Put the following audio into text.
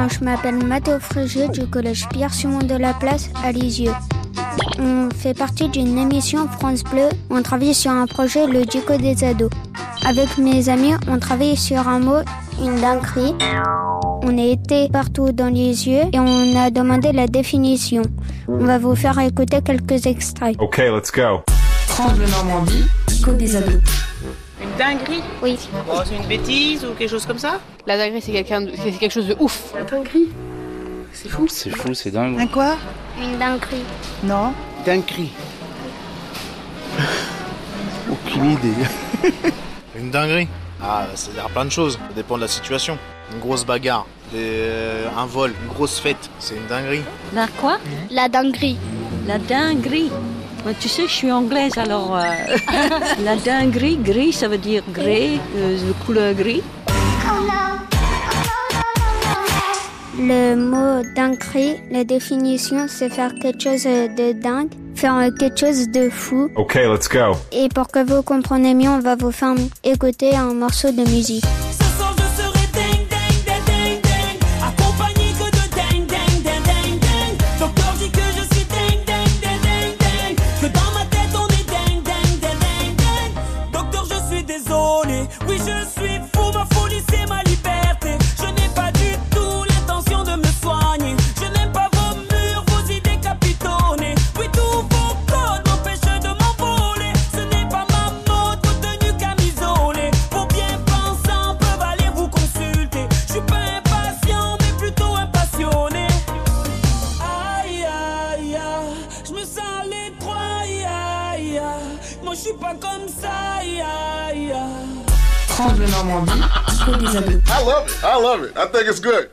Bonjour, je m'appelle Mathéo Frégé du collège Pierre-Simon de la Place à Lisieux. On fait partie d'une émission France Bleu. On travaille sur un projet, le Dico des ados. Avec mes amis, on travaille sur un mot, une dinguerie. On a été partout dans les yeux et on a demandé la définition. On va vous faire écouter quelques extraits. Okay, let's go. France Bleu Normandie, Dico des ados. Une dinguerie Oui. Bon, c'est une bêtise ou quelque chose comme ça La dinguerie, c'est quelqu'un de- c'est quelque chose de ouf. La dinguerie C'est fou. C'est fou, c'est dingue. Un quoi Une dinguerie. Non. Dinguerie. Aucune idée. Une dinguerie Ah, ça veut dire plein de choses. Ça dépend de la situation. Une grosse bagarre, des- euh, un vol, une grosse fête, c'est une dinguerie. La quoi La dinguerie. La dinguerie. Ouais, tu sais, je suis anglaise, alors euh, la dinguerie, gris, ça veut dire gris, euh, de couleur gris. Le mot dinguerie, la définition, c'est faire quelque chose de dingue, faire quelque chose de fou. Okay, let's go. Et pour que vous compreniez mieux, on va vous faire écouter un morceau de musique. Ding Que je suis pas comme ça Normandie, des ados. I love it. I love it. I think it's good.